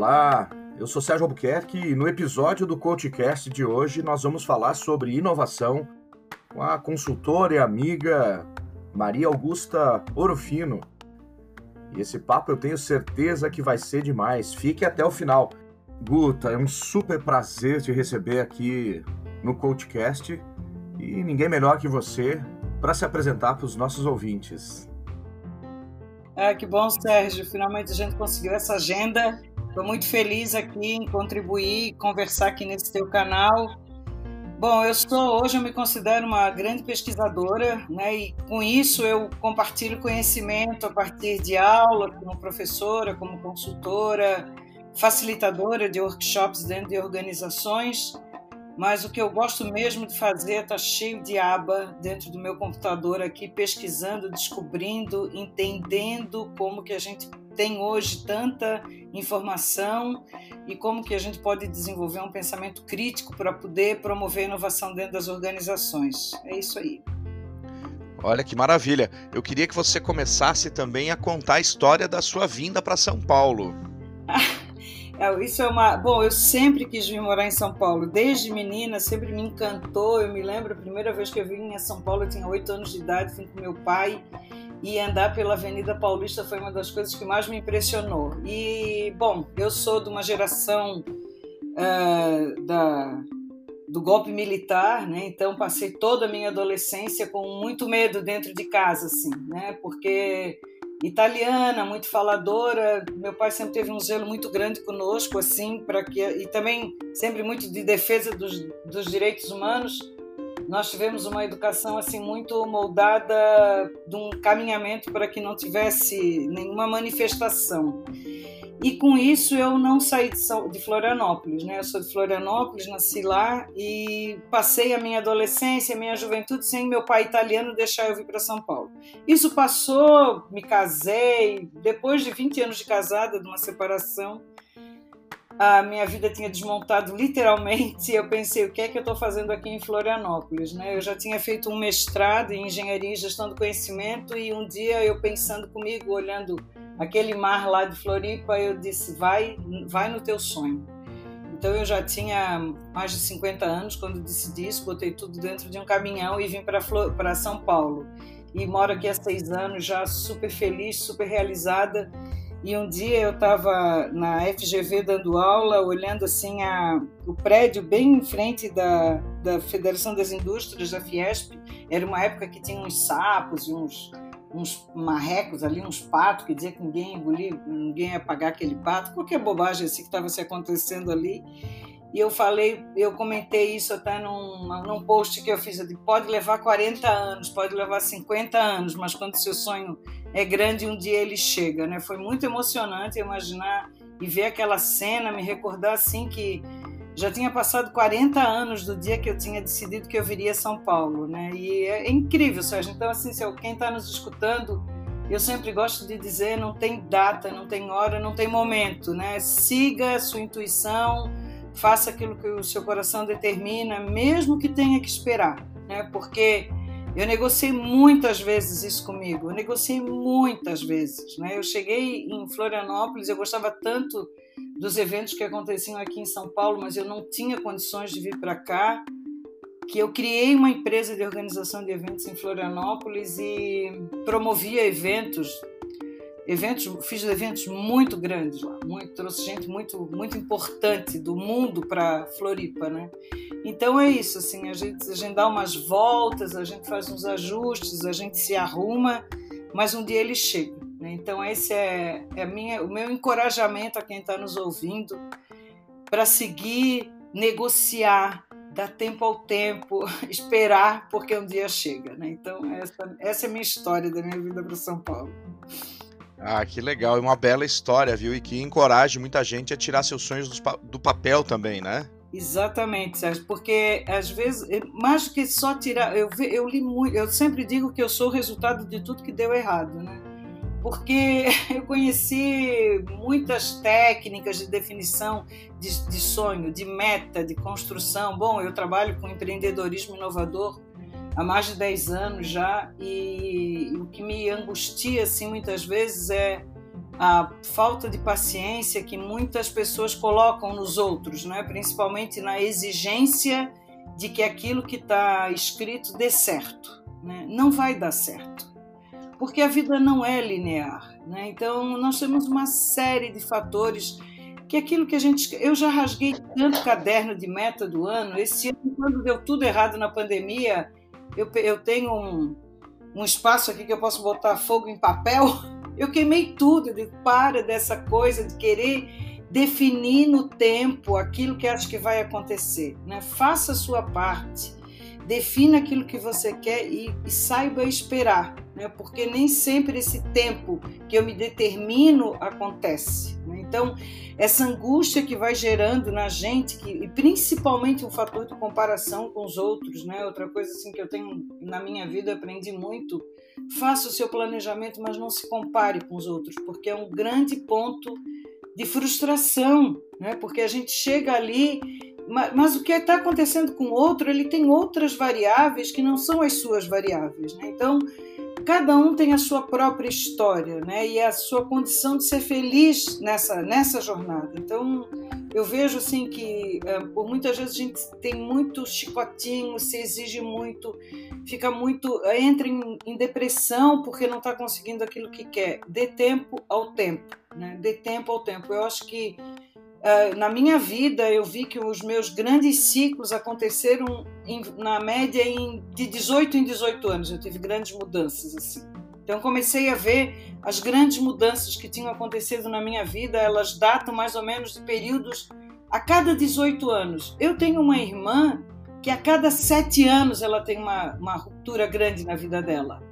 Olá, eu sou Sérgio Albuquerque e no episódio do CoachCast de hoje nós vamos falar sobre inovação com a consultora e amiga Maria Augusta Orofino. E esse papo eu tenho certeza que vai ser demais. Fique até o final. Guta, é um super prazer te receber aqui no CoachCast e ninguém melhor que você para se apresentar para os nossos ouvintes. Ah, que bom, Sérgio. Finalmente a gente conseguiu essa agenda. Estou muito feliz aqui em contribuir, conversar aqui nesse teu canal. Bom, eu sou hoje eu me considero uma grande pesquisadora, né? E com isso eu compartilho conhecimento a partir de aula, como professora, como consultora, facilitadora de workshops dentro de organizações mas o que eu gosto mesmo de fazer é tá cheio de aba dentro do meu computador aqui, pesquisando, descobrindo, entendendo como que a gente tem hoje tanta informação e como que a gente pode desenvolver um pensamento crítico para poder promover inovação dentro das organizações. É isso aí. Olha que maravilha. Eu queria que você começasse também a contar a história da sua vinda para São Paulo. É, isso é uma. Bom, eu sempre quis vir morar em São Paulo. Desde menina, sempre me encantou. Eu me lembro a primeira vez que eu vim em São Paulo, eu tinha oito anos de idade, vim com meu pai. E andar pela Avenida Paulista foi uma das coisas que mais me impressionou. E, bom, eu sou de uma geração uh, da, do golpe militar, né? Então passei toda a minha adolescência com muito medo dentro de casa, assim, né? Porque italiana, muito faladora. Meu pai sempre teve um zelo muito grande conosco, assim, para que e também sempre muito de defesa dos, dos direitos humanos. Nós tivemos uma educação assim muito moldada de um caminhamento para que não tivesse nenhuma manifestação. E com isso eu não saí de Florianópolis, né? Eu sou de Florianópolis, nasci lá e passei a minha adolescência, a minha juventude sem meu pai italiano deixar eu vir para São Paulo. Isso passou, me casei, depois de 20 anos de casada, de uma separação, a minha vida tinha desmontado literalmente. Eu pensei, o que é que eu estou fazendo aqui em Florianópolis? Né? Eu já tinha feito um mestrado em engenharia e gestão do conhecimento e um dia eu pensando comigo, olhando aquele mar lá de Floripa, eu disse: vai, vai no teu sonho. Então eu já tinha mais de 50 anos quando decidi isso, botei tudo dentro de um caminhão e vim para São Paulo. E moro aqui há seis anos, já super feliz, super realizada. E um dia eu estava na FGV dando aula, olhando assim a, o prédio bem em frente da, da Federação das Indústrias, da Fiesp. Era uma época que tinha uns sapos e uns, uns marrecos ali, uns patos, que dizia que ninguém engolir, ninguém ia pagar aquele pato, qualquer bobagem assim que estava se acontecendo ali. E eu falei, eu comentei isso até num, num post que eu fiz, eu disse, pode levar 40 anos, pode levar 50 anos, mas quando seu sonho é grande, um dia ele chega, né? Foi muito emocionante imaginar e ver aquela cena, me recordar assim que já tinha passado 40 anos do dia que eu tinha decidido que eu viria a São Paulo, né? E é incrível, Sérgio. Então, assim, se quem está nos escutando, eu sempre gosto de dizer, não tem data, não tem hora, não tem momento, né? Siga a sua intuição, faça aquilo que o seu coração determina, mesmo que tenha que esperar, né? Porque eu negociei muitas vezes isso comigo, eu negociei muitas vezes, né? Eu cheguei em Florianópolis, eu gostava tanto dos eventos que aconteciam aqui em São Paulo, mas eu não tinha condições de vir para cá, que eu criei uma empresa de organização de eventos em Florianópolis e promovia eventos, eventos, fiz eventos muito grandes lá, muito, trouxe gente muito muito importante do mundo para Floripa, né? Então é isso, assim, a gente, a gente dá umas voltas, a gente faz uns ajustes, a gente se arruma, mas um dia ele chega. Né? Então, esse é, é minha, o meu encorajamento a quem está nos ouvindo para seguir, negociar, dar tempo ao tempo, esperar, porque um dia chega. Né? Então, essa, essa é a minha história da minha vida para São Paulo. Ah, que legal. É uma bela história, viu? E que encoraje muita gente a tirar seus sonhos do, papel também, né? Exatamente, Sérgio, porque às vezes, mais do que só tirar, eu, eu li muito, eu sempre digo que eu sou o resultado de tudo que deu errado, né? porque eu conheci muitas técnicas de definição de, de, sonho, de meta, de construção. Bom, eu trabalho com empreendedorismo inovador há mais de 10 anos já e o que me angustia assim muitas vezes é a falta de paciência que muitas pessoas colocam nos outros, né? principalmente na exigência de que aquilo que está escrito dê certo. Né? Não vai dar certo, porque a vida não é linear. Né? Então, nós temos uma série de fatores que aquilo que a gente. Eu já rasguei tanto caderno de meta do ano. Esse ano, quando deu tudo errado na pandemia, eu, eu tenho um, um espaço aqui que eu posso botar fogo em papel. Eu queimei tudo. Eu digo, para dessa coisa de querer definir no tempo aquilo que acho que vai acontecer. Né? Faça a sua parte. Defina aquilo que você quer e, e saiba esperar, né? porque nem sempre esse tempo que eu me determino acontece. Né? Então, essa angústia que vai gerando na gente, que, e principalmente o fator de comparação com os outros, né? Outra coisa assim que eu tenho na minha vida, aprendi muito, faça o seu planejamento, mas não se compare com os outros, porque é um grande ponto de frustração, né? Porque a gente chega ali, mas, mas o que está acontecendo com o outro, ele tem outras variáveis que não são as suas variáveis, né? Então, cada um tem a sua própria história, né? E a sua condição de ser feliz nessa nessa jornada. Então, eu vejo assim que é, por muitas vezes a gente tem muito chicotinho, se exige muito, fica muito, entra em, em depressão porque não está conseguindo aquilo que quer. Dê tempo ao tempo, né? Dê tempo ao tempo. Eu acho que na minha vida, eu vi que os meus grandes ciclos aconteceram em, na média em, de 18 em 18 anos. Eu tive grandes mudanças assim. Então comecei a ver as grandes mudanças que tinham acontecido na minha vida. Elas datam mais ou menos de períodos a cada 18 anos. Eu tenho uma irmã que a cada sete anos ela tem uma, uma ruptura grande na vida dela.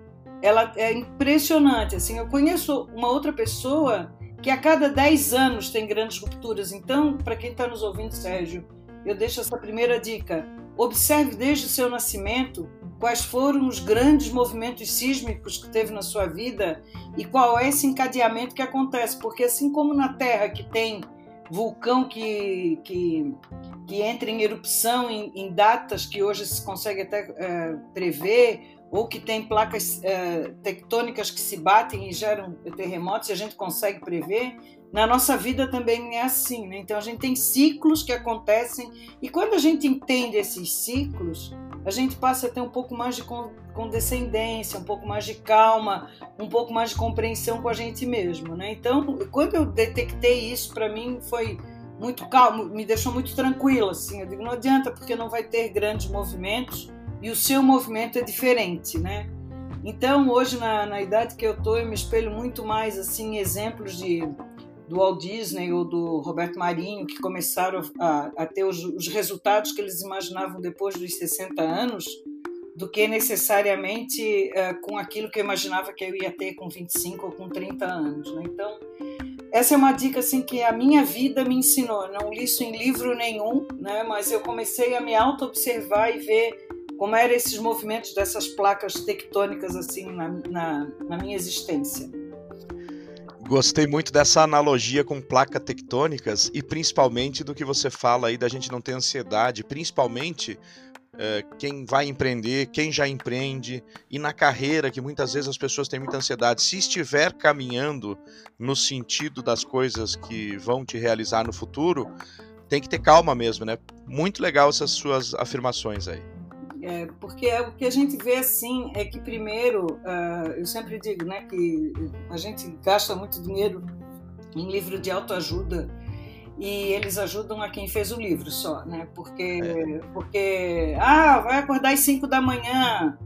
Ela é impressionante. Assim, eu conheço uma outra pessoa que a cada 10 anos tem grandes rupturas. Então, para quem está nos ouvindo, Sérgio, eu deixo essa primeira dica. Observe desde o seu nascimento quais foram os grandes movimentos sísmicos que teve na sua vida e qual é esse encadeamento que acontece. Porque, assim como na Terra, que tem vulcão que, que, que entra em erupção em, em datas que hoje se consegue até é, prever, ou que tem placas é, tectônicas que se batem e geram terremotos e a gente consegue prever, na nossa vida também é assim. Né? Então a gente tem ciclos que acontecem e quando a gente entende esses ciclos, a gente passa a ter um pouco mais de condescendência, um pouco mais de calma, um pouco mais de compreensão com a gente mesmo. Né? Então, quando eu detectei isso, para mim foi muito calmo, me deixou muito tranquila. Assim. Eu digo, não adianta, porque não vai ter grandes movimentos e o seu movimento é diferente, né? Então, hoje, na, na idade que eu tô, eu me espelho muito mais, assim, em exemplos de, do Walt Disney ou do Roberto Marinho, que começaram a, a ter os, os, resultados que eles imaginavam depois dos 60 anos, do que necessariamente uh, com aquilo que eu imaginava que eu ia ter com 25 ou com 30 anos. Né? Então, essa é uma dica assim que a minha vida me ensinou. Não li isso em livro nenhum, né? mas eu comecei a me auto-observar e ver como eram esses movimentos dessas placas tectônicas assim na, na, na minha existência. Gostei muito dessa analogia com placas tectônicas e principalmente do que você fala aí da gente não ter ansiedade, principalmente é, quem vai empreender, quem já empreende e na carreira que muitas vezes as pessoas têm muita ansiedade. Se estiver caminhando no sentido das coisas que vão te realizar no futuro, tem que ter calma mesmo, né? Muito legal essas suas afirmações aí. É, porque é o que a gente vê assim é que primeiro, uh, eu sempre digo, né, que a gente gasta muito dinheiro em livro de autoajuda e eles ajudam a quem fez o livro só, né? Porque, é. porque ah, vai acordar às 5 da manhã,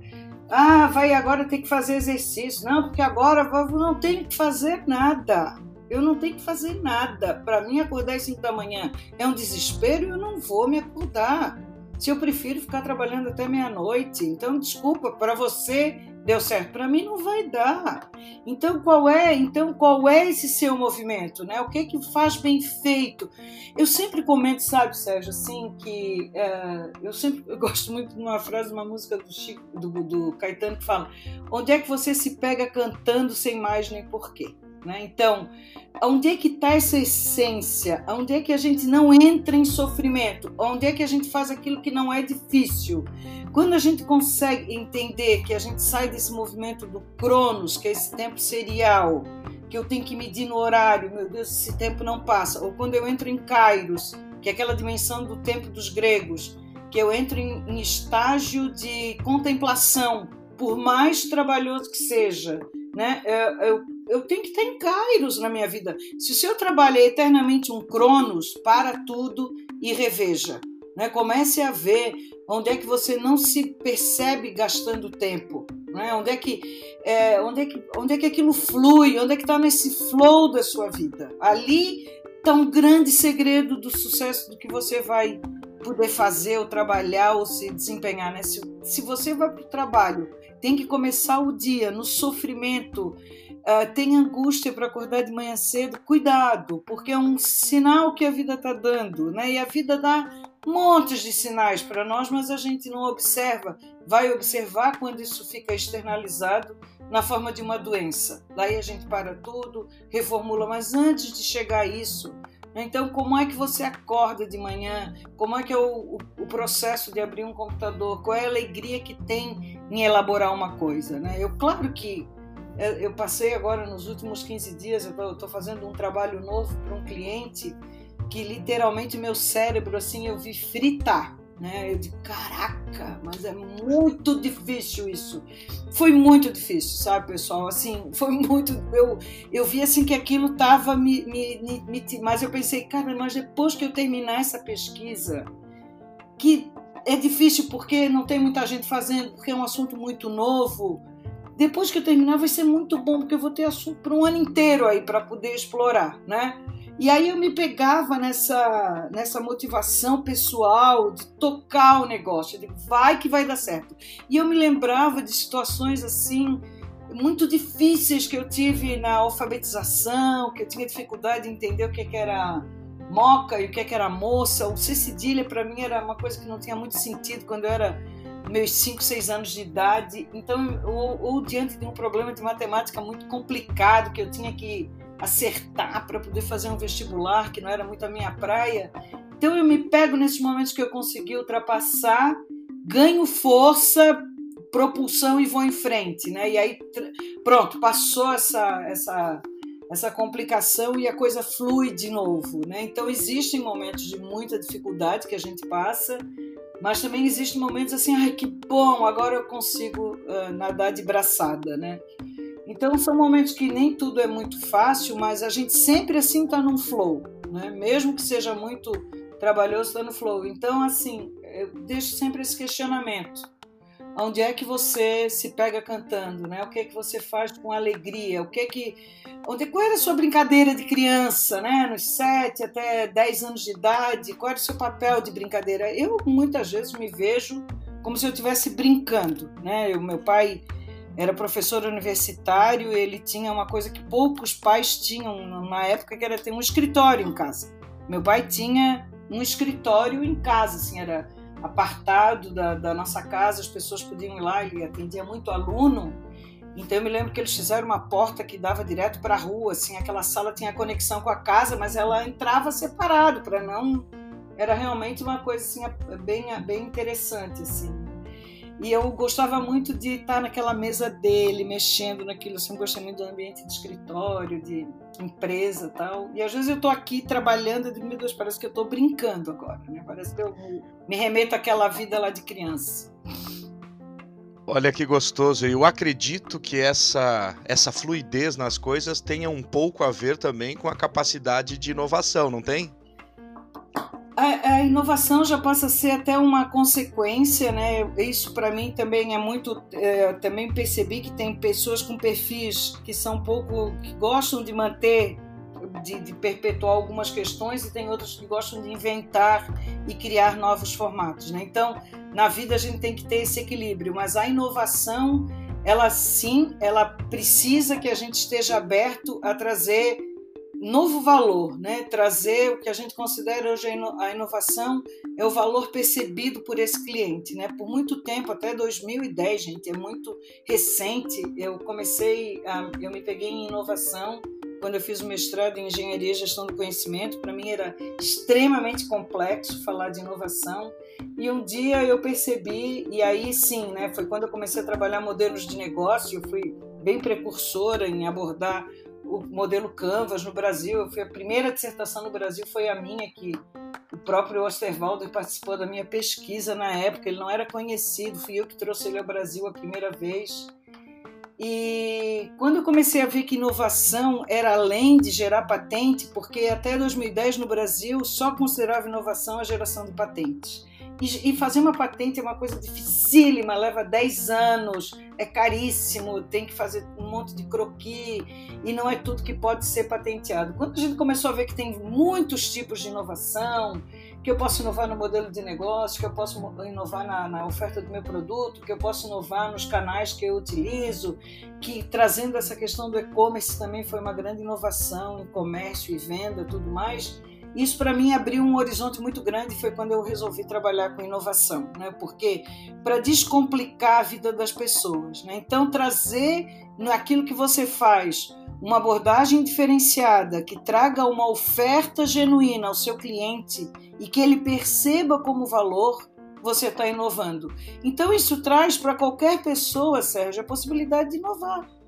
ah, vai agora ter que fazer exercício, não, porque agora eu não tenho que fazer nada. Eu não tenho que fazer nada. Para mim, acordar às 5 da manhã é um desespero e eu não vou me acordar se eu prefiro ficar trabalhando até meia-noite. Então, desculpa, para você deu certo, para mim não vai dar. Então, qual é? Então, qual é esse seu movimento, né? O que que faz bem feito? Eu sempre comento, sabe, Sérgio, assim que é, eu sempre eu gosto muito de uma frase, de uma música do Chico, do, do Caetano que fala: onde é que você se pega cantando sem mais nem porquê? Né? Então, onde é que está essa essência? Onde é que a gente não entra em sofrimento? Onde é que a gente faz aquilo que não é difícil? Quando a gente consegue entender que a gente sai desse movimento do Cronos, que é esse tempo serial, que eu tenho que medir no horário, meu Deus, esse tempo não passa. Ou quando eu entro em Kairos, que é aquela dimensão do tempo dos gregos, que eu entro em, em estágio de contemplação, por mais trabalhoso que seja, né? Eu, eu, eu, tenho que estar em Kairos na minha vida. Se o seu trabalho é eternamente um Cronos, para tudo e reveja. Né? Comece a ver onde é que você não se percebe gastando tempo. Né? Onde, é que, é, onde, é que, onde é que aquilo flui, onde é que está nesse flow da sua vida. Ali está um grande segredo do sucesso do que você vai poder fazer ou trabalhar ou se desempenhar. Né? Se, se você vai para o trabalho, tem que começar o dia no sofrimento, uh, tem angústia para acordar de manhã cedo, cuidado, porque é um sinal que a vida está dando. Né? E a vida dá montes de sinais para nós, mas a gente não observa. Vai observar quando isso fica externalizado na forma de uma doença. Daí a gente para tudo, reformula, mas antes de chegar a isso, então, como é que você acorda de manhã? Como é que é o, o, o, processo de abrir um computador? Qual é a alegria que tem em elaborar uma coisa? Né? Eu, claro que eu passei agora nos últimos 15 dias, eu estou fazendo um trabalho novo para um cliente que literalmente meu cérebro assim eu vi fritar, né? Eu de caraca, mas é muito difícil isso. Foi muito difícil, sabe, pessoal? Assim, foi muito. Eu, eu vi assim que aquilo tava me, me, me, me mas eu pensei, cara, mas depois que eu terminar essa pesquisa, que é difícil porque não tem muita gente fazendo, porque é um assunto muito novo. Depois que eu terminar vai ser muito bom, porque eu vou ter assunto para um ano inteiro aí para poder explorar, né? E aí eu me pegava nessa, nessa motivação pessoal de tocar o negócio, de vai que vai dar certo. E eu me lembrava de situações assim muito difíceis que eu tive na alfabetização, que eu tinha dificuldade de entender o que, que era moca e o que, que era moça. O C cedilha para mim era uma coisa que não tinha muito sentido quando eu era meus 5, 6 anos de idade. Então, ou, ou diante de um problema de matemática muito complicado que eu tinha que acertar para poder fazer um vestibular, que não era muito a minha praia. Então eu me pego nesses momentos que eu consegui ultrapassar, ganho força, propulsão e vou em frente, né? E aí pronto, passou essa essa essa complicação e a coisa flui de novo, né? Então existem momentos de muita dificuldade que a gente passa, mas também existem momentos assim, ai que bom, agora eu consigo uh, nadar de braçada, né? Então são momentos que nem tudo é muito fácil, mas a gente sempre assim está num flow, né? Mesmo que seja muito trabalhoso, está no flow. Então assim, eu deixo sempre esse questionamento. Onde é que você se pega cantando, né? O que é que você faz com alegria? O que é que onde qual era a sua brincadeira de criança, né? Nos 7 até 10 anos de idade, qual era o seu papel de brincadeira? Eu muitas vezes me vejo como se eu estivesse brincando, né? O meu pai era professor universitário, ele tinha uma coisa que poucos pais tinham na época, que era ter um escritório em casa. Meu pai tinha um escritório em casa, assim, era apartado da, da nossa casa, as pessoas podiam ir lá, ele atendia muito aluno, então eu me lembro que eles fizeram uma porta que dava direto para a rua, assim, aquela sala tinha conexão com a casa, mas ela entrava separado para não era realmente uma coisa assim bem bem interessante assim. E eu gostava muito de estar naquela mesa dele, mexendo naquilo. Eu sempre gostei muito do ambiente de escritório, de empresa e tal. E às vezes eu estou aqui trabalhando e digo, meu Deus, parece que eu estou brincando agora. Né? Parece que eu me remeto àquela vida lá de criança. Olha que gostoso. Eu acredito que essa, essa fluidez nas coisas tenha um pouco a ver também com a capacidade de inovação, não tem? A, a, inovação já passa a ser até uma consequência, né? Isso para mim também é muito. É, também percebi que tem pessoas com perfis que são um pouco. que gostam de manter, de, de perpetuar algumas questões e tem outros que gostam de inventar e criar novos formatos, né? Então, na vida a gente tem que ter esse equilíbrio, mas a inovação, ela sim, ela precisa que a gente esteja aberto a trazer novo valor, né? trazer o que a gente considera hoje a inovação é o valor percebido por esse cliente. Né? Por muito tempo, até 2010, gente, é muito recente, eu comecei, a, eu me peguei em inovação quando eu fiz o mestrado em Engenharia e Gestão do Conhecimento. Para mim era extremamente complexo falar de inovação. E um dia eu percebi, e aí sim, né, foi quando eu comecei a trabalhar modelos de negócio, eu fui bem precursora em abordar o modelo Canvas no Brasil. Fui a primeira dissertação no Brasil foi a minha que o próprio Osterwalder participou da minha pesquisa na época. Ele não era conhecido, fui eu que trouxe ele ao Brasil a primeira vez. E quando eu comecei a ver que inovação era além de gerar patente, porque até 2010 no Brasil só considerava inovação a geração de patentes. E, fazer uma patente é uma coisa dificílima, leva 10 anos, é caríssimo, tem que fazer um monte de croquis e não é tudo que pode ser patenteado. Quando a gente começou a ver que tem muitos tipos de inovação, que eu posso inovar no modelo de negócio, que eu posso inovar na, na oferta do meu produto, que eu posso inovar nos canais que eu utilizo, que trazendo essa questão do e-commerce também foi uma grande inovação em comércio e venda, tudo mais isso para mim abriu um horizonte muito grande foi quando eu resolvi trabalhar com inovação, né? Porque para descomplicar a vida das pessoas, né? Então trazer naquilo que você faz uma abordagem diferenciada que traga uma oferta genuína ao seu cliente e que ele perceba como valor, você está inovando. Então isso traz para qualquer pessoa, Sérgio, a possibilidade de inovar.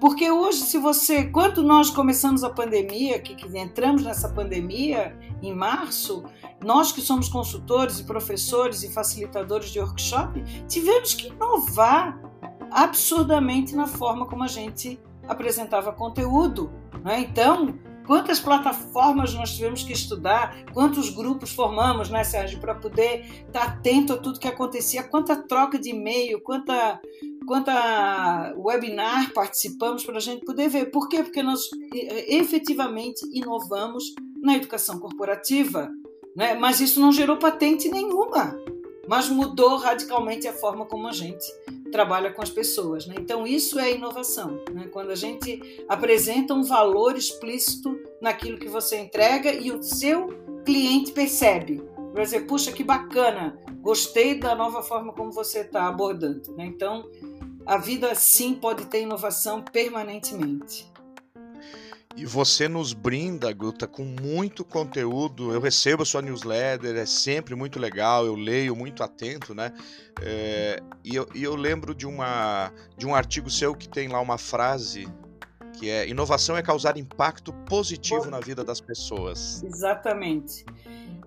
Porque hoje, se você, quando nós começamos a pandemia, que, que, entramos nessa pandemia em março, nós que somos consultores e professores e facilitadores de workshop, tivemos que inovar absurdamente na forma como a gente apresentava conteúdo. Né? Então, quantas plataformas nós tivemos que estudar, quantos grupos formamos, né, Sérgio, para poder estar atento a tudo que acontecia, quanta troca de e-mail, quanta quanta webinar participamos para a gente poder ver. Por quê? Porque nós efetivamente inovamos na educação corporativa, né? mas isso não gerou patente nenhuma, mas mudou radicalmente a forma como a gente trabalha com as pessoas. Né? Então, isso é inovação, né? quando a gente apresenta um valor explícito naquilo que você entrega e o seu cliente percebe. Vai dizer, puxa, que bacana, gostei da nova forma como você está abordando. Né? Então, a vida sim pode ter inovação permanentemente. E você nos brinda, Guta, com muito conteúdo. Eu recebo a sua newsletter, é sempre muito legal, eu leio muito atento, né? É, e, eu, e eu lembro de, uma, de um artigo seu que tem lá uma frase que é inovação é causar impacto positivo na vida das pessoas. Exatamente.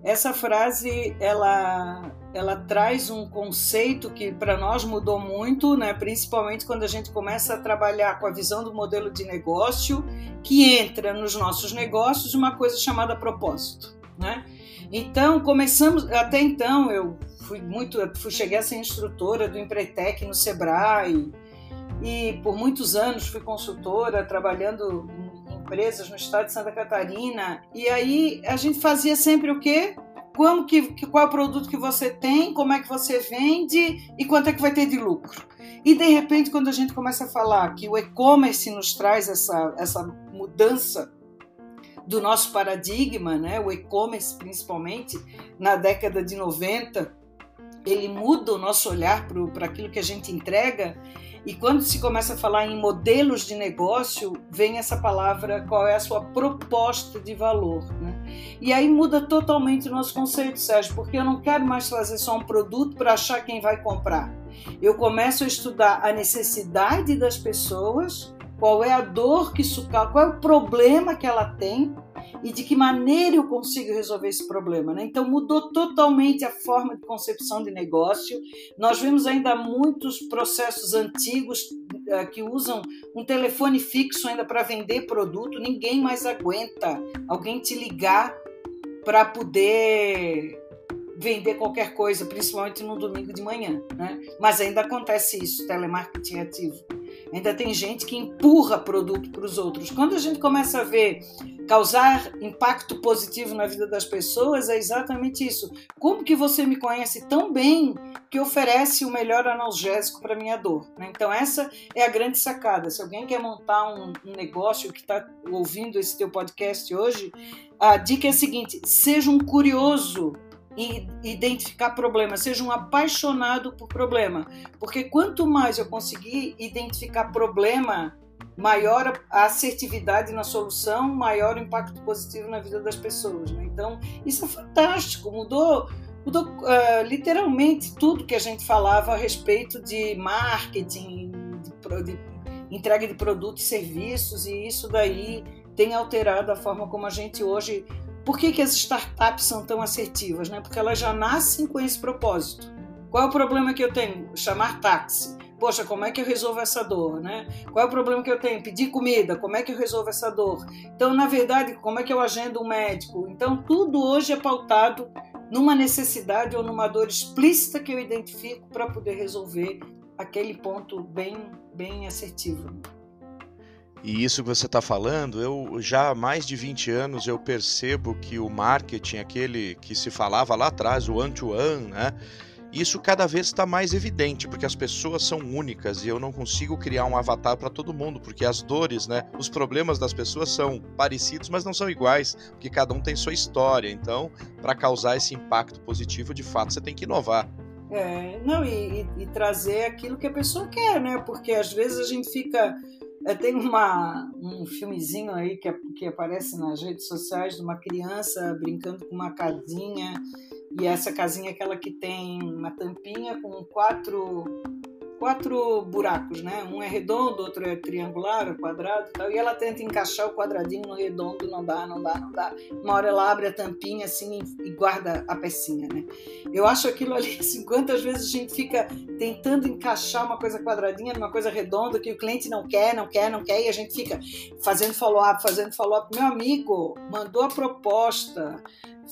Essa frase ela ela traz um conceito que para nós mudou muito, né? Principalmente quando a gente começa a trabalhar com a visão do modelo de negócio, que entra nos nossos negócios uma coisa chamada propósito, né? Então começamos até então eu fui muito fui cheguei a ser instrutora do Empretec no Sebrae e por muitos anos fui consultora trabalhando empresas no estado de Santa Catarina. E aí a gente fazia sempre o quê? Como que, qual é o produto que você tem, como é que você vende e quanto é que vai ter de lucro. E de repente, quando a gente começa a falar que o e-commerce nos traz essa, essa mudança do nosso paradigma, né? o e-commerce principalmente, na década de 90, ele muda o nosso olhar para aquilo que a gente entrega e quando se começa a falar em modelos de negócio, vem essa palavra, qual é a sua proposta de valor. Né? E aí muda totalmente o nosso conceito, Sérgio, porque eu não quero mais fazer só um produto para achar quem vai comprar. Eu começo a estudar a necessidade das pessoas, qual é a dor que sucar, qual é o problema que ela tem e de que maneira eu consigo resolver esse problema. Né? Então mudou totalmente a forma de concepção de negócio. Nós vemos ainda muitos processos antigos uh, que usam um telefone fixo ainda para vender produto. Ninguém mais aguenta alguém te ligar para poder vender qualquer coisa, principalmente no domingo de manhã. Né? Mas ainda acontece isso, telemarketing ativo. Ainda tem gente que empurra produto para os outros. Quando a gente começa a ver causar impacto positivo na vida das pessoas, é exatamente isso. Como que você me conhece tão bem que oferece o melhor analgésico para minha dor? Né? Então essa é a grande sacada. Se alguém quer montar um, um negócio que está ouvindo esse teu podcast hoje, a dica é a seguinte: seja um curioso e identificar problema, seja um apaixonado por problema, porque quanto mais eu conseguir identificar problema, maior a assertividade na solução, maior o impacto positivo na vida das pessoas. Né? Então, isso é fantástico, mudou, mudou uh, literalmente tudo que a gente falava a respeito de marketing, de, de entrega de produtos e serviços, e isso daí tem alterado a forma como a gente hoje. Por que, que as startups são tão assertivas? Né? Porque elas já nascem com esse propósito. Qual é o problema que eu tenho? Chamar táxi. Poxa, como é que eu resolvo essa dor, né? Qual é o problema que eu tenho? Pedir comida, como é que eu resolvo essa dor? Então, na verdade, como é que eu agendo um médico? Então, tudo hoje é pautado numa necessidade ou numa dor explícita que eu identifico para poder resolver aquele ponto bem, bem assertivo. E isso que você está falando, eu já há mais de 20 anos eu percebo que o marketing, aquele que se falava lá atrás, o one-to-one, né? Isso cada vez está mais evidente, porque as pessoas são únicas e eu não consigo criar um avatar para todo mundo, porque as dores, né, os problemas das pessoas são parecidos, mas não são iguais, porque cada um tem sua história. Então, para causar esse impacto positivo, de fato, você tem que inovar. É, não, e, e, e trazer aquilo que a pessoa quer, né? Porque às vezes a gente fica tem uma, um filmezinho aí que, que aparece nas redes sociais de uma criança brincando com uma casinha e essa casinha é aquela que tem uma tampinha com quatro quatro buracos, né? Um é redondo, outro é triangular, quadrado e tal. E ela tenta encaixar o quadradinho no redondo, não dá, não dá, não dá. Uma hora ela abre a tampinha assim e guarda a pecinha, né? Eu acho aquilo ali, assim, quantas vezes a gente fica tentando encaixar uma coisa quadradinha numa coisa redonda que o cliente não quer, não quer, não quer, e a gente fica fazendo follow-up, fazendo follow-up. Meu amigo, mandou a proposta,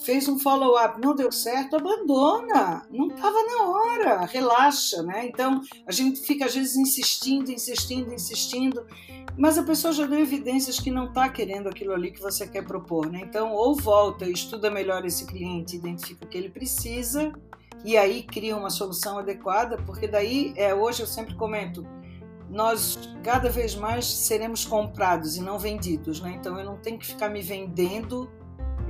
fez um follow-up, não deu certo, abandona. Não estava na hora, relaxa, né? Então a gente fica às vezes insistindo, insistindo, insistindo, mas a pessoa já deu evidências que não está querendo aquilo ali que você quer propor, né? Então ou volta estuda melhor esse cliente, identifica o que ele precisa e aí cria uma solução adequada, porque daí é hoje eu sempre comento nós cada vez mais seremos comprados e não vendidos, né? Então eu não tenho que ficar me vendendo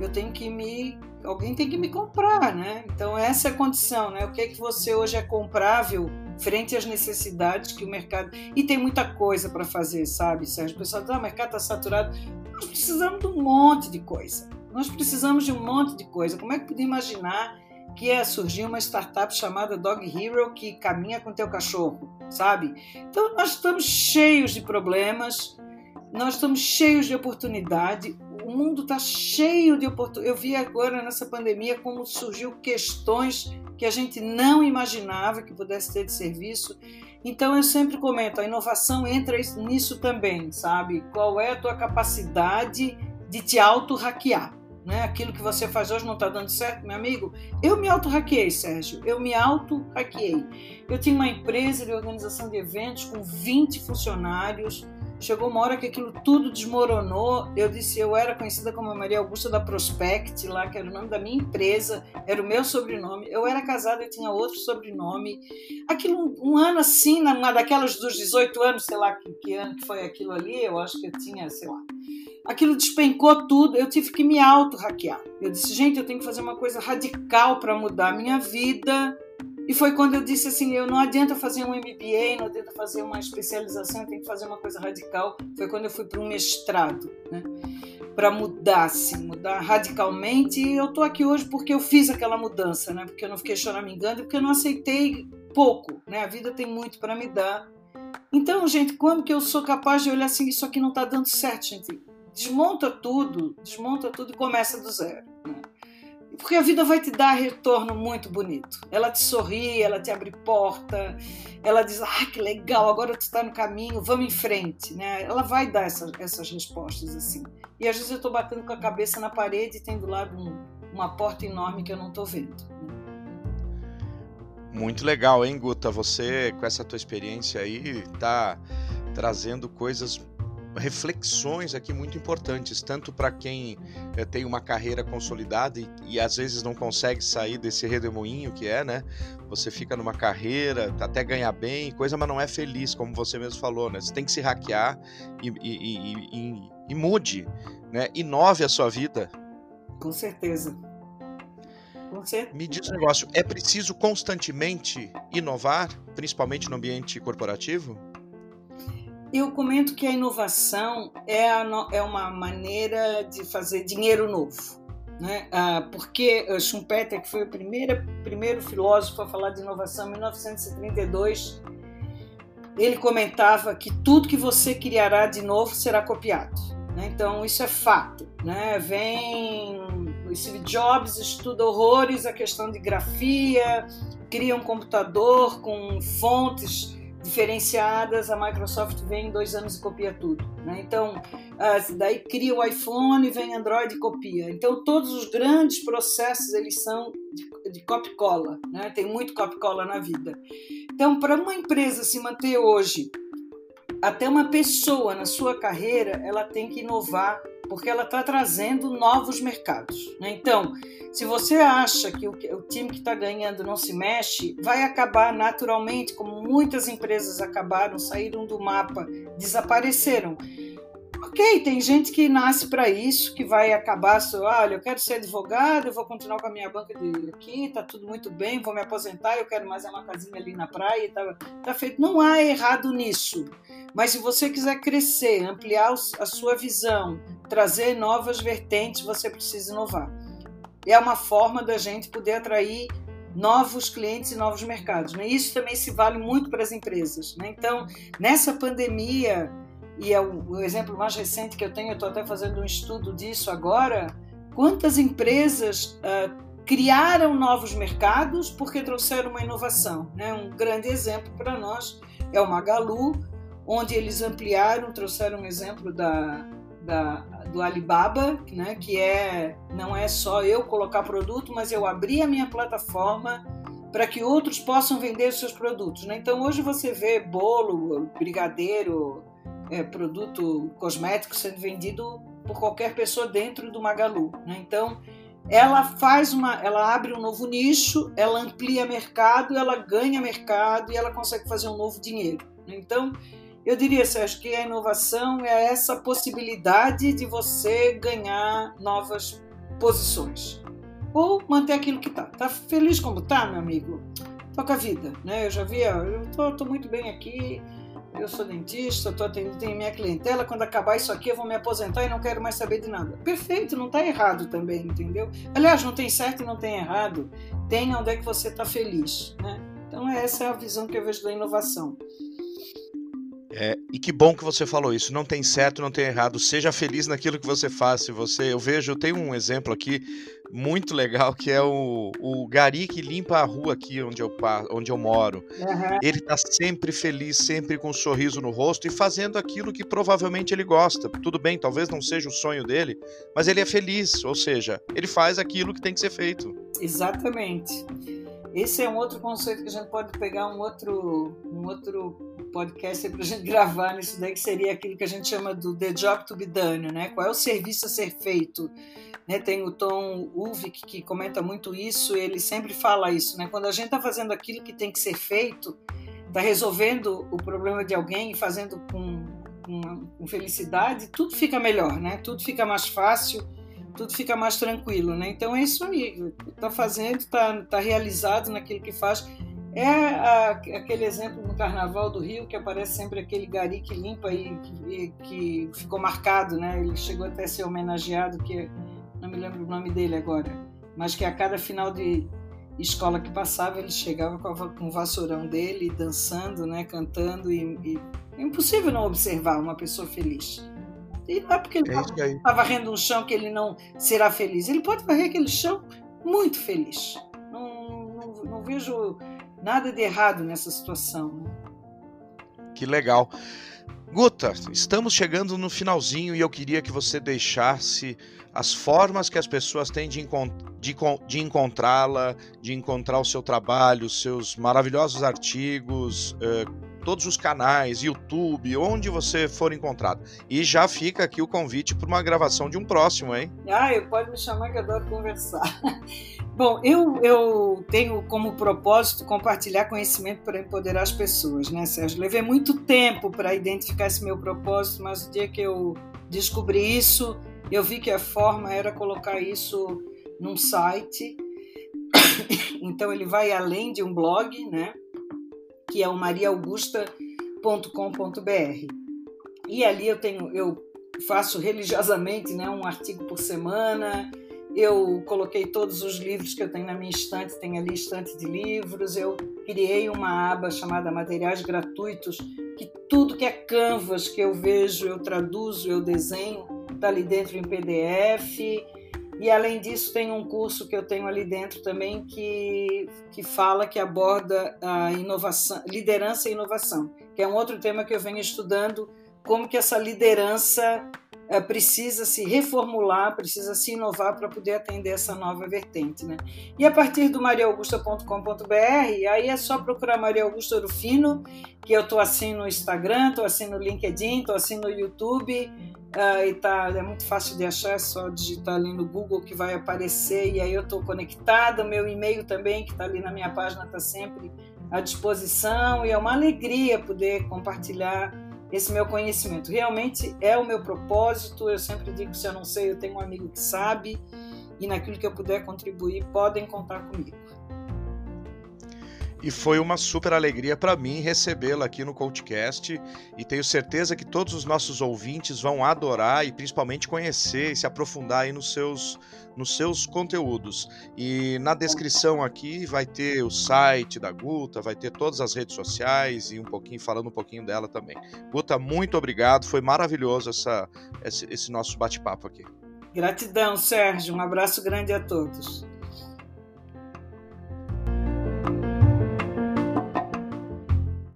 eu tenho que me alguém tem que me comprar, né? Então essa é a condição, né? O que é que você hoje é comprável frente às necessidades que o mercado e tem muita coisa para fazer, sabe? Sérgio, o pessoal diz, ah, o mercado está saturado. Nós precisamos de um monte de coisa. Nós precisamos de um monte de coisa. Como é que podia imaginar que ia surgir uma startup chamada Dog Hero que caminha com teu cachorro, sabe? Então nós estamos cheios de problemas, nós estamos cheios de oportunidade o mundo está cheio de oportunidades. Eu vi agora nessa pandemia como surgiu questões que a gente não imaginava que pudesse ter de serviço. Então eu sempre comento, a inovação entra nisso também, sabe? Qual é a tua capacidade de te auto-hackear? Né? Aquilo que você faz hoje não está dando certo, meu amigo? Eu me auto-hackeei, Sérgio. Eu me auto-hackeei. Eu tinha uma empresa de organização de eventos com 20 funcionários Chegou uma hora que aquilo tudo desmoronou. Eu disse, eu era conhecida como Maria Augusta da Prospect, lá que era o nome da minha empresa, era o meu sobrenome. Eu era casada, eu tinha outro sobrenome. Aquilo, um, ano assim, numa daquelas dos 18 anos, sei lá que, que ano que foi aquilo ali, eu acho que eu tinha, sei lá. Aquilo despencou tudo, eu tive que me auto-hackear. Eu disse, gente, eu tenho que fazer uma coisa radical para mudar a minha vida e foi quando eu disse assim: eu não adianta fazer um MBA, não adianta fazer uma especialização, tem que fazer uma coisa radical. Foi quando eu fui para um mestrado, né? Para mudar, assim, mudar radicalmente. E eu estou aqui hoje porque eu fiz aquela mudança, né? Porque eu não fiquei choramingando, porque eu não aceitei pouco, né? A vida tem muito para me dar. Então, gente, quando que eu sou capaz de olhar assim, isso aqui não está dando certo, gente? Desmonta tudo, desmonta tudo e começa do zero. Porque a vida vai te dar retorno muito bonito. Ela te sorri, ela te abre porta, ela diz: Ah, que legal, agora tu está no caminho, vamos em frente. Né? Ela vai dar essa, essas respostas assim. E às vezes eu estou batendo com a cabeça na parede e tem do lado um, uma porta enorme que eu não estou vendo. Né? Muito legal, hein, Guta? Você, com essa tua experiência aí, tá trazendo coisas reflexões aqui muito importantes, tanto para quem é, tem uma carreira consolidada e, e, às vezes não consegue sair desse redemoinho que é, né? Você fica numa carreira, até ganhar bem, coisa, mas não é feliz, como você mesmo falou, né? Você tem que se hackear e, e, e mude, né? Inove a sua vida. Com certeza. Com certeza. Me diz um negócio, é preciso constantemente inovar, principalmente no ambiente corporativo? Eu comento que a inovação é, a, é uma maneira de fazer dinheiro novo. Né? Ah, porque Schumpeter, que foi o primeiro, primeiro filósofo a falar de inovação em 1932, ele comentava que tudo que você criará de novo será copiado. Né? Então, isso é fato. Né? Vem Steve Jobs, estuda horrores a questão de grafia, cria um computador com fontes diferenciadas, a Microsoft vem em dois anos e copia tudo. Né? Então, daí cria o iPhone, vem Android e copia. Então, todos os grandes processos, eles são de, de copy-cola. Né? Tem muito copy-cola na vida. Então, para uma empresa se manter hoje, até uma pessoa na sua carreira, ela tem que inovar porque ela está trazendo novos mercados. Né? Então, se você acha que o, o time que está ganhando não se mexe, vai acabar naturalmente, como muitas empresas acabaram, saíram do mapa, desapareceram. Ok, tem gente que nasce para isso, que vai acabar, olha, eu quero ser advogado, eu vou continuar com a minha banca de aqui, tá tudo muito bem, vou me aposentar, eu quero mais uma casinha ali na praia, tá, tá feito. Não há errado nisso. Mas se você quiser crescer, ampliar a sua visão, trazer novas vertentes, você precisa inovar. É uma forma da gente poder atrair novos clientes e novos mercados. Né? Isso também se vale muito para as empresas. Né? Então, nessa pandemia, e é o, o exemplo mais recente que eu tenho, eu estou até fazendo um estudo disso agora, quantas empresas uh, criaram novos mercados porque trouxeram uma inovação. Né? Um grande exemplo para nós é o Magalu, onde eles ampliaram, trouxeram um exemplo da, da, do Alibaba, né, que é não é só eu colocar produto, mas eu abrir a minha plataforma para que outros possam vender os seus produtos. Né? Então hoje você vê bolo, brigadeiro, é, produto cosmético sendo vendido por qualquer pessoa dentro do Magalu. Né? Então ela faz uma, ela abre um novo nicho, ela amplia mercado, ela ganha mercado e ela consegue fazer um novo dinheiro. Né? Então eu diria, Sérgio, que a inovação é essa possibilidade de você ganhar novas posições. Ou manter aquilo que está. Está feliz como está, meu amigo? Toca a vida. Né? Eu já vi, eu estou muito bem aqui, eu sou dentista, estou atendendo tenho minha clientela, quando acabar isso aqui eu vou me aposentar e não quero mais saber de nada. Perfeito, não está errado também, entendeu? Aliás, não tem certo e não tem errado. Tem onde é que você está feliz. Né? Então essa é a visão que eu vejo da inovação. É, e que bom que você falou isso. Não tem certo, não tem errado. Seja feliz naquilo que você faz. Se você, eu vejo, eu tenho um exemplo aqui muito legal que é o, o Gari que limpa a rua aqui onde eu, onde eu moro. Uhum. Ele tá sempre feliz, sempre com um sorriso no rosto e fazendo aquilo que provavelmente ele gosta. Tudo bem, talvez não seja o sonho dele, mas ele é feliz, ou seja, ele faz aquilo que tem que ser feito. Exatamente. Esse é um outro conceito que a gente pode pegar um outro, um outro podcast para a gente gravar nisso daí, que seria aquilo que a gente chama do The Job to be Done, né? Qual é o serviço a ser feito? Né? Tem o Tom Ulvik que comenta muito isso, ele sempre fala isso, né? Quando a gente está fazendo aquilo que tem que ser feito, está resolvendo o problema de alguém e fazendo com, com, com felicidade, tudo fica melhor, né? Tudo fica mais fácil, tudo fica mais tranquilo, né? Então é isso aí, está fazendo, está tá realizado naquilo que faz é a, aquele exemplo no Carnaval do Rio que aparece sempre aquele gari que limpa e que, que, ficou marcado, né? Ele chegou até a ser homenageado, que não me lembro o nome dele agora, mas que a cada final de escola que passava ele chegava com, a, com o vassourão dele, dançando, né? Cantando e, e é impossível não observar uma pessoa feliz. E não é porque ele está é varrendo um chão que ele não será feliz. Ele pode varrer aquele chão muito feliz. Não, não, não vejo nada de errado nessa situação. Né? Que legal. Guta, estamos chegando no finalzinho e eu queria que você deixasse as formas que as pessoas têm de, encont de, de encontrá-la, de encontrar o seu trabalho, os seus maravilhosos artigos, uh, todos os canais, YouTube, onde você for encontrado. E já fica aqui o convite para uma gravação de um próximo, hein? Ah, eu pode me chamar que adoro conversar. Bom, eu, eu tenho como propósito compartilhar conhecimento para empoderar as pessoas, né, Sérgio? Levei muito tempo para identificar esse meu propósito, mas o dia que eu descobri isso, eu vi que a forma era colocar isso num site. Então ele vai além de um blog, né? Que é o mariaaugusta.com.br. E ali eu tenho, eu faço religiosamente, né, um artigo por semana eu coloquei todos os livros que eu tenho na minha estante, tem ali estante de livros. Eu criei uma aba chamada Materiais Gratuitos tudo que é canvas que eu vejo, eu traduzo, eu desenho, está ali dentro em PDF. E além disso, tem um curso que eu tenho ali dentro também que, que fala, que aborda a inovação, liderança e inovação, que é um outro tema que eu venho estudando, como que essa liderança precisa se reformular, precisa se inovar para poder atender essa nova vertente. Né? E a partir do mariaugusta.com.br, aí é só procurar Maria Augusta Orofino, que eu estou assim no Instagram, estou assim no LinkedIn, estou assim no YouTube, uh, e tá, é muito fácil de achar, é só digitar ali no Google que vai aparecer, e aí eu estou conectada, meu e-mail também, que está ali na minha página, está sempre à disposição, e é uma alegria poder compartilhar esse meu conhecimento. Realmente é o meu propósito. Eu sempre digo: se eu não sei, eu tenho um amigo que sabe, e naquilo que eu puder contribuir, podem contar comigo. E foi uma super alegria para mim recebê-la aqui no CoachCast e tenho certeza que todos os nossos ouvintes vão adorar e principalmente conhecer e se aprofundar aí nos seus, nos seus conteúdos. E na descrição aqui vai ter o site da Guta, vai ter todas as redes sociais e um pouquinho falando um pouquinho dela também. Guta, muito obrigado, foi maravilhoso essa, esse, esse nosso bate-papo aqui. Gratidão, Sérgio. Um abraço grande a todos.